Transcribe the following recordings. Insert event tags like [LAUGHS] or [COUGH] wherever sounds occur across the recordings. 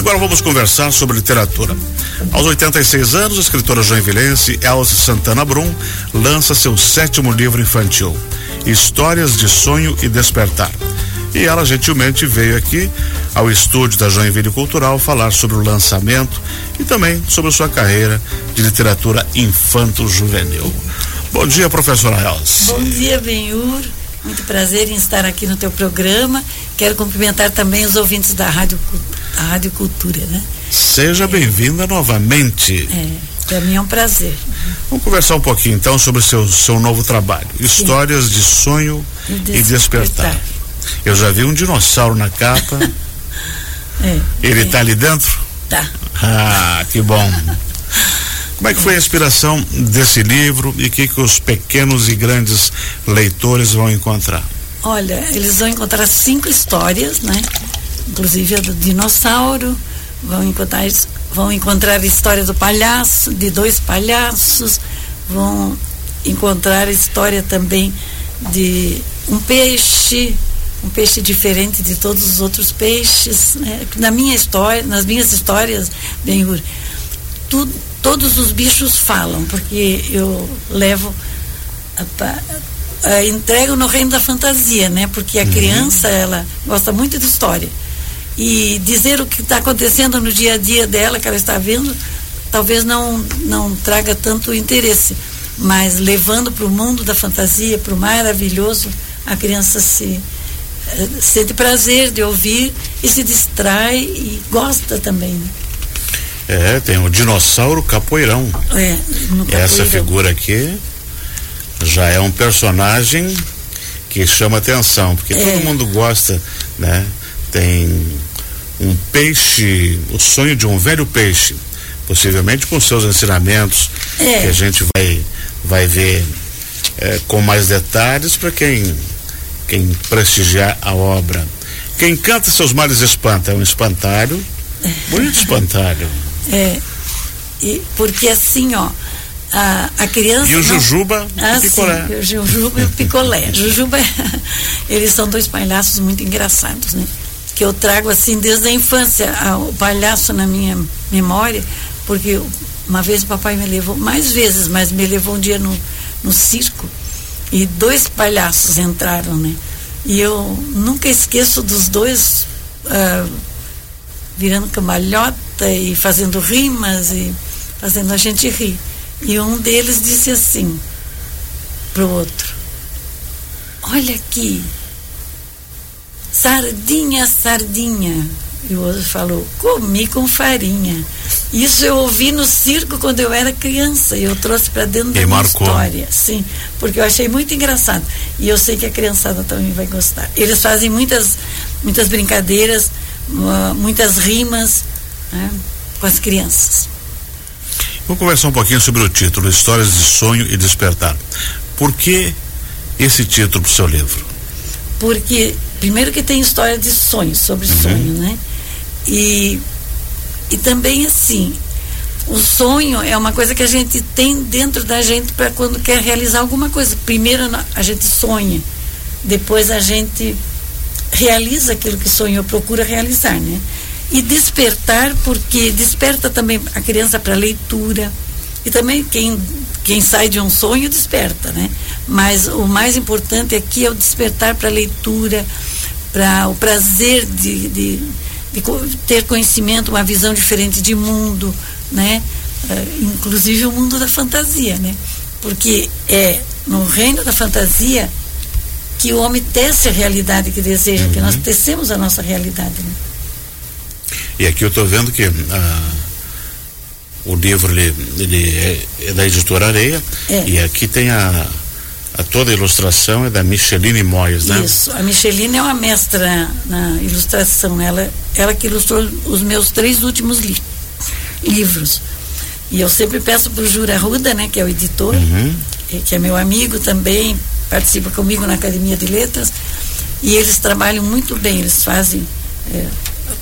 agora vamos conversar sobre literatura. Aos 86 anos, a escritora joinvilense Elza Santana Brum lança seu sétimo livro infantil, Histórias de Sonho e Despertar. E ela gentilmente veio aqui ao estúdio da Joinville Cultural falar sobre o lançamento e também sobre sua carreira de literatura infanto-juvenil. Bom dia, professora Elza. Bom dia, Benhur. Muito prazer em estar aqui no teu programa. Quero cumprimentar também os ouvintes da Rádio, a Rádio Cultura, né? Seja é. bem-vinda novamente. É, para mim é um prazer. Vamos conversar um pouquinho então sobre o seu, seu novo trabalho. Histórias Sim. de sonho e despertar. e despertar. Eu já vi um dinossauro na capa. [LAUGHS] é, Ele está é. ali dentro? Tá. Ah, que bom. [LAUGHS] Como é que foi a inspiração desse livro e o que, que os pequenos e grandes leitores vão encontrar? Olha, eles vão encontrar cinco histórias, né? Inclusive a do dinossauro, vão encontrar, vão encontrar a história do palhaço, de dois palhaços, vão encontrar a história também de um peixe, um peixe diferente de todos os outros peixes. Né? Na minha história, nas minhas histórias, bem, tudo todos os bichos falam, porque eu levo a, a, entrego no reino da fantasia, né? Porque a uhum. criança ela gosta muito de história e dizer o que está acontecendo no dia a dia dela que ela está vendo, talvez não não traga tanto interesse, mas levando para o mundo da fantasia, para o maravilhoso, a criança se eh, sente prazer de ouvir e se distrai e gosta também. Né? É, tem o dinossauro capoeirão. É, Essa figura aqui já é um personagem que chama atenção, porque é. todo mundo gosta, né? Tem um peixe, o sonho de um velho peixe, possivelmente com seus ensinamentos, é. que a gente vai, vai ver é, com mais detalhes para quem, quem prestigiar a obra. Quem canta seus males espanta, é um espantalho, [LAUGHS] bonito espantalho. É, e, porque assim, ó, a, a criança. E o Jujuba ah, o picolé. Sim, o Jujuba e o picolé. [LAUGHS] Jujuba, [LAUGHS] eles são dois palhaços muito engraçados, né? Que eu trago assim desde a infância, a, o palhaço na minha memória, porque uma vez o papai me levou, mais vezes, mas me levou um dia no, no circo e dois palhaços entraram, né? E eu nunca esqueço dos dois uh, virando cambalhota e fazendo rimas e fazendo a gente rir. E um deles disse assim para o outro: Olha aqui, sardinha, sardinha. E o outro falou: Comi com farinha. Isso eu ouvi no circo quando eu era criança e eu trouxe para dentro da minha história. Sim, porque eu achei muito engraçado. E eu sei que a criançada também vai gostar. Eles fazem muitas, muitas brincadeiras muitas rimas né, com as crianças. Vamos conversar um pouquinho sobre o título, Histórias de Sonho e Despertar. Por que esse título para o seu livro? Porque, primeiro que tem história de sonho, sobre uhum. sonho, né? E, e também assim, o sonho é uma coisa que a gente tem dentro da gente para quando quer realizar alguma coisa. Primeiro a gente sonha, depois a gente realiza aquilo que sonhou, procura realizar, né? E despertar, porque desperta também a criança para leitura. E também quem, quem sai de um sonho desperta, né? Mas o mais importante aqui é o despertar para a leitura, para o prazer de, de, de, ter conhecimento, uma visão diferente de mundo, né? Uh, inclusive o mundo da fantasia, né? Porque é no reino da fantasia que o homem tece a realidade que deseja, uhum. que nós uhum. tecemos a nossa realidade. Né? E aqui eu estou vendo que ah, o livro ele, ele é, é, da editora Areia é. e aqui tem a, a, toda a ilustração é da Micheline Moyes, né? Isso, a Micheline é uma mestra na ilustração, ela, ela que ilustrou os meus três últimos li livros. E eu sempre peço para o Jura Ruda, né, que é o editor, uhum. que é meu amigo também, participa comigo na Academia de Letras, e eles trabalham muito bem, eles fazem é,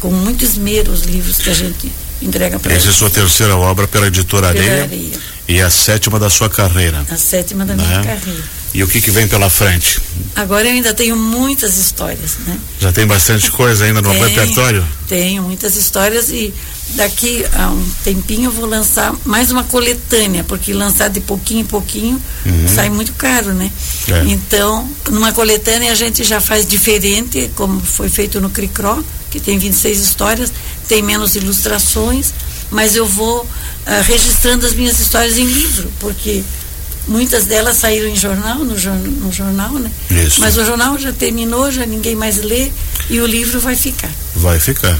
com muito esmero os livros que a gente entrega para. Essa é a sua terceira obra pela editora Areia, Areia, e a sétima da sua carreira. A sétima da né? minha carreira. E o que, que vem pela frente? Agora eu ainda tenho muitas histórias, né? Já tem bastante coisa ainda no Tem, repertório? Tenho muitas histórias e daqui a um tempinho eu vou lançar mais uma coletânea, porque lançar de pouquinho em pouquinho sai muito caro, né? É. Então, numa coletânea a gente já faz diferente, como foi feito no Cricró, que tem 26 histórias, tem menos ilustrações, mas eu vou ah, registrando as minhas histórias em livro, porque muitas delas saíram em jornal, no, jor- no jornal, né? Isso. Mas o jornal já terminou, já ninguém mais lê e o livro vai ficar. Vai ficar.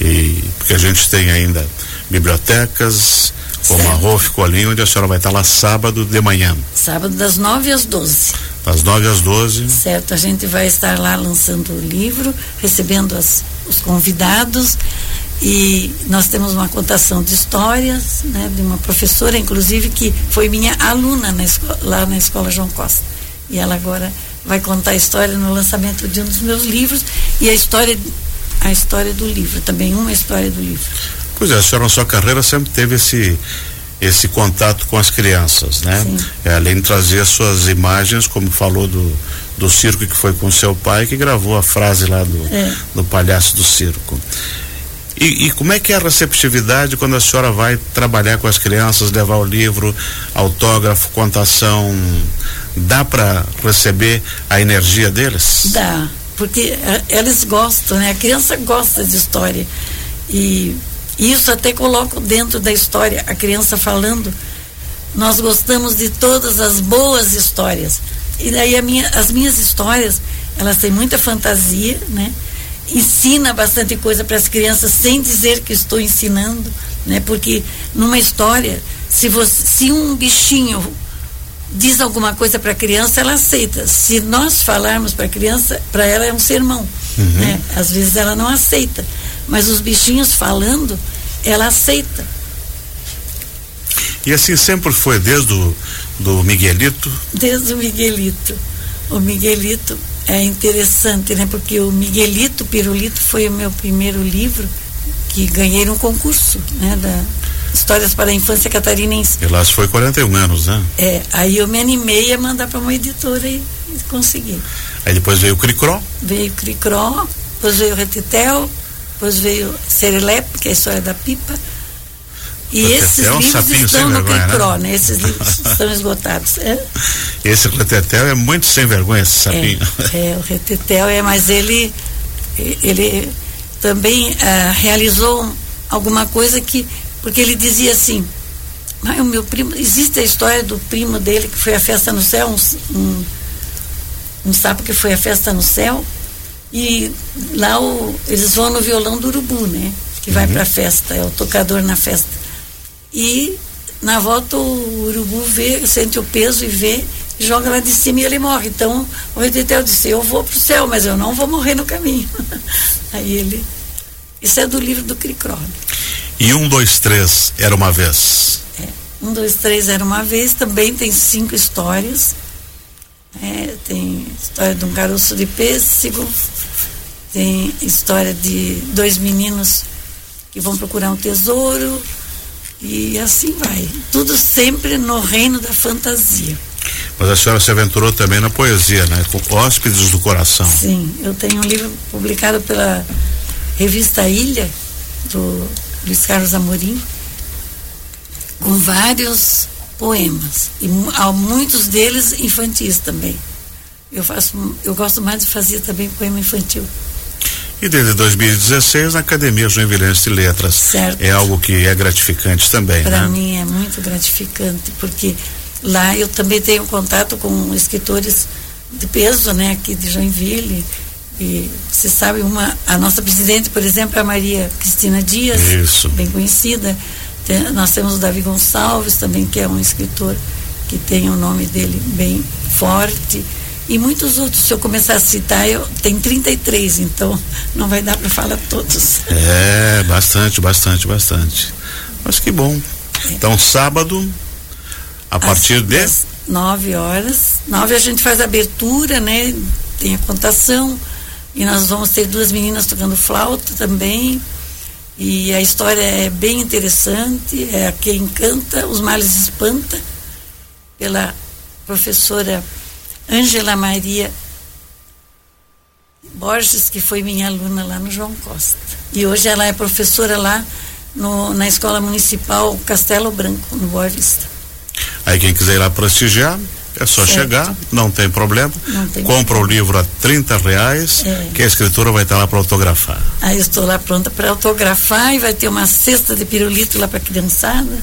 E porque a gente tem ainda bibliotecas, como a Certo. Rolf Colim, onde a senhora vai estar lá sábado de manhã, Sábado das 9 às 12. das 9 às 12. Certo, a gente vai estar lá lançando o livro, recebendo as- os convidados e nós temos uma contação de histórias, né, de uma professora, inclusive, que foi minha aluna na esco- lá na Escola João Costa. E ela agora vai contar a história no lançamento de um dos meus livros e a história, a história do livro, também uma história do livro. Pois é, a senhora na sua carreira sempre teve esse esse contato com as crianças, né? É, além de trazer as suas imagens, como falou do, do circo que foi com seu pai, que gravou a frase lá do, É. do palhaço do circo. E, e como é que é a receptividade quando a senhora vai trabalhar com as crianças, levar o livro, autógrafo, contação? Dá para receber a energia deles? Dá, porque eh, eles gostam, né? A criança gosta de história. E isso até coloco dentro da história, a criança falando. Nós gostamos de todas as boas histórias. E daí minha, as minhas histórias, elas têm muita fantasia, né? Ensina bastante coisa para as crianças sem dizer que estou ensinando, né? Porque numa história, se você, se um bichinho diz alguma coisa para a criança, ela aceita. Se nós falarmos para a criança, para ela é um sermão. Né? Às vezes ela não aceita. Mas os bichinhos falando, ela aceita. E assim sempre foi, desde o do Miguelito, Desde o Miguelito. O Miguelito é interessante, né? Porque o Miguelito Pirulito foi o meu primeiro livro que ganhei no concurso, né? Da Histórias para a Infância Catarinense. e lá se foi 41 anos, né? É, aí eu me animei a mandar para uma editora e, e consegui. Aí depois veio o Cricró, Veio Cricró, depois veio Retetel, depois veio Serelepe, que é a história da pipa. E Retetel esses é um livros sapinho estão no vergonha, Cricró, né? né? Esses livros [LAUGHS] estão esgotados. É, esse Retetel é muito sem vergonha, esse sapinho. é, é, o Retetel é, mas ele, ele também ah, realizou alguma coisa que, porque ele dizia assim, mas o meu primo, existe a história do primo dele que foi à festa no céu, um, um, um sapo que foi à festa no céu, e lá o, eles vão no violão do urubu, né? Que vai para a festa, é o tocador na festa. E na volta o urubu vê, sente o peso e vê, e joga lá de cima e ele morre. Então o Retetel disse, eu vou pro céu, mas eu não vou morrer no caminho. [LAUGHS] Aí ele. Isso é do livro do Cricró. E um, dois, três, era uma vez. É. Um, dois, três era uma vez, também tem cinco histórias. É, tem história de um caroço de pêssego, tem história de dois meninos que vão procurar um tesouro, e assim vai. Tudo sempre no reino da fantasia. Mas a senhora se aventurou também na poesia, né? Com Hóspedes do Coração. Sim, eu tenho um livro publicado pela revista Ilha, do Luiz Carlos Amorim, com vários poemas. E há muitos deles infantis também. Eu, faço, eu gosto mais de fazer também poema infantil. E desde 2016 na Academia Joinvilense de Letras. Certo. É algo que é gratificante também, Para né? mim é muito gratificante, porque lá eu também tenho contato com escritores de peso, né, aqui de Joinville. E você sabe, uma, a nossa presidente, por exemplo, é a Maria Cristina Dias, Isso. bem conhecida. Tem- nós temos o Davi Gonçalves também, que é um escritor que tem o nome dele bem forte. E muitos outros, se eu começar a citar, eu tem 33, então não vai dar para falar todos. É, bastante, bastante, bastante. Mas que bom. Então, sábado, a partir de. Às nove horas. Nove a gente faz a abertura, né? Tem a contação. E nós vamos ter duas meninas tocando flauta também. E a história é bem interessante. É a que encanta, os males espanta, pela professora Ângela Maria Borges, que foi minha aluna lá no João Costa. E hoje ela é professora lá no, na Escola Municipal Castelo Branco, no Boa Vista. Aí quem quiser ir lá prestigiar, é só certo. chegar, não tem problema. Não tem Compra problema. o livro a 30 reais, é. que a escritura vai estar lá para autografar. Aí eu estou lá pronta para autografar e vai ter uma cesta de pirulito lá para a criançada.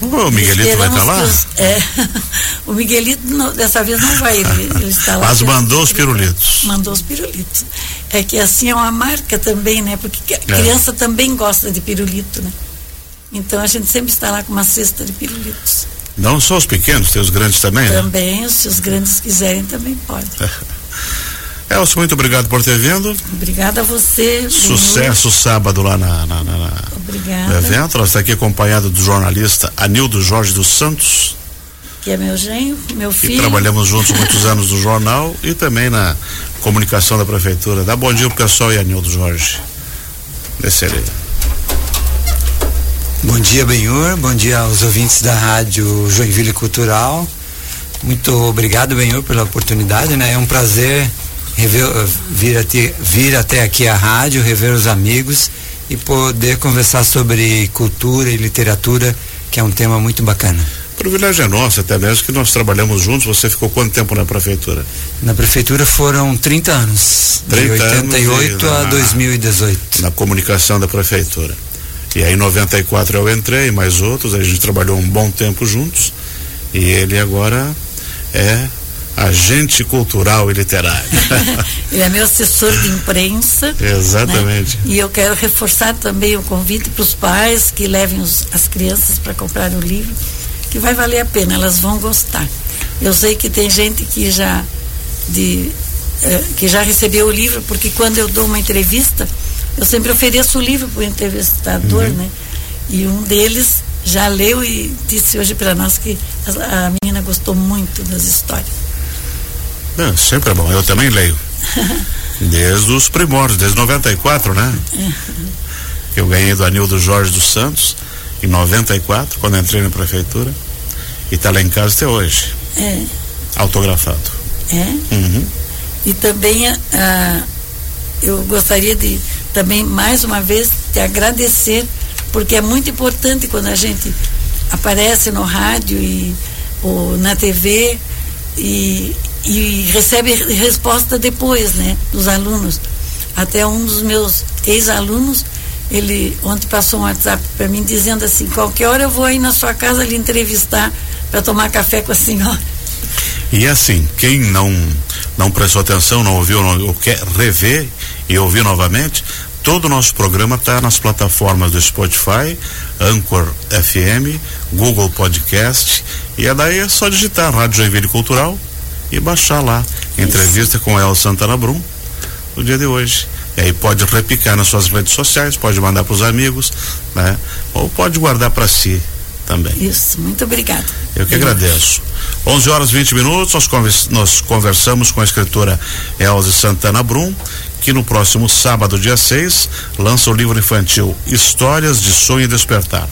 O Miguelito vai estar tá lá? Os, é, [LAUGHS] o Miguelito não, dessa vez não vai, ele, ele está lá. [LAUGHS] Mas mandou os pirulitos. Mandou os pirulitos. É que assim é uma marca também, né? Porque a é. criança também gosta de pirulito, né? Então a gente sempre está lá com uma cesta de pirulitos. Não só os pequenos, tem os grandes também, também né? Também, se os grandes quiserem, também pode. [LAUGHS] Elcio, muito obrigado por ter vindo. Obrigada a você. Sucesso Benhur. sábado lá na, na, na, Obrigada. no evento. Nós está aqui acompanhado do jornalista Anildo Jorge dos Santos. Que é meu genro, meu filho. E trabalhamos [LAUGHS] juntos muitos anos no jornal e também na comunicação da prefeitura. Dá bom dia pro pessoal e Anildo Jorge. Descerei. Bom dia, Benhur. Bom dia aos ouvintes da rádio Joinville Cultural. Muito obrigado, Benhur, pela oportunidade, né? É um prazer rever, vir, até, vir até aqui à rádio, rever os amigos e poder conversar sobre cultura e literatura, que é um tema muito bacana. O privilégio é nosso, até mesmo que nós trabalhamos juntos. Você ficou quanto tempo na prefeitura? Na prefeitura foram 30 anos, 30 de 88 anos a 2018. Na comunicação da prefeitura. E aí em 94 eu entrei, mais outros, a gente trabalhou um bom tempo juntos. E ele agora é agente cultural e literário. [LAUGHS] Ele é meu assessor de imprensa. Exatamente. Né? E eu quero reforçar também o convite para os pais que levem os, as crianças para comprar o livro, que vai valer a pena, elas vão gostar. Eu sei que tem gente que já de eh, que já recebeu o livro, porque quando eu dou uma entrevista, eu sempre ofereço o livro para o entrevistador, uhum. né? E um deles já leu e disse hoje para nós que a, a menina gostou muito das histórias. É, sempre é bom, eu também leio. [LAUGHS] Desde os primórdios, desde 94, né? Eu ganhei do Anildo Jorge dos Santos em 94, quando entrei na prefeitura. E está lá em casa até hoje. É. Autografado. É? Uhum. E também ah, eu gostaria de também mais uma vez te agradecer, porque é muito importante quando a gente aparece no rádio e ou na TV e, e recebe resposta depois, né, dos alunos. Até um dos meus ex-alunos, ele ontem passou um WhatsApp para mim dizendo assim, qualquer hora eu vou aí na sua casa lhe entrevistar para tomar café com a senhora. E assim, quem não não prestou atenção, não ouviu, não, ou quer rever e ouvir novamente, todo o nosso programa está nas plataformas do Spotify, Anchor FM, Google Podcast, e é daí é só digitar Rádio Joinville Cultural e baixar lá. Entrevista com El Santana Brum no dia de hoje. E aí pode repicar nas suas redes sociais, pode mandar para os amigos, né? Ou pode guardar para si também. Isso, muito obrigado. Eu que agradeço. 11 horas 20 minutos, nós, convers, nós conversamos com a escritora Elze Santana Brum, que no próximo sábado, dia 6, lança o livro infantil Histórias de Sonho e Despertar.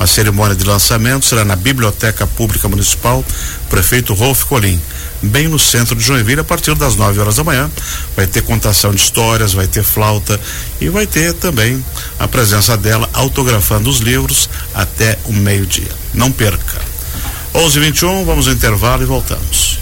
A cerimônia de lançamento será na Biblioteca Pública Municipal, prefeito Rolf Colim, bem no centro de Joinville, a partir das 9 horas da manhã. Vai ter contação de histórias, vai ter flauta e vai ter também a presença dela autografando os livros até o meio-dia. Não perca. 11:21 vamos ao intervalo e voltamos.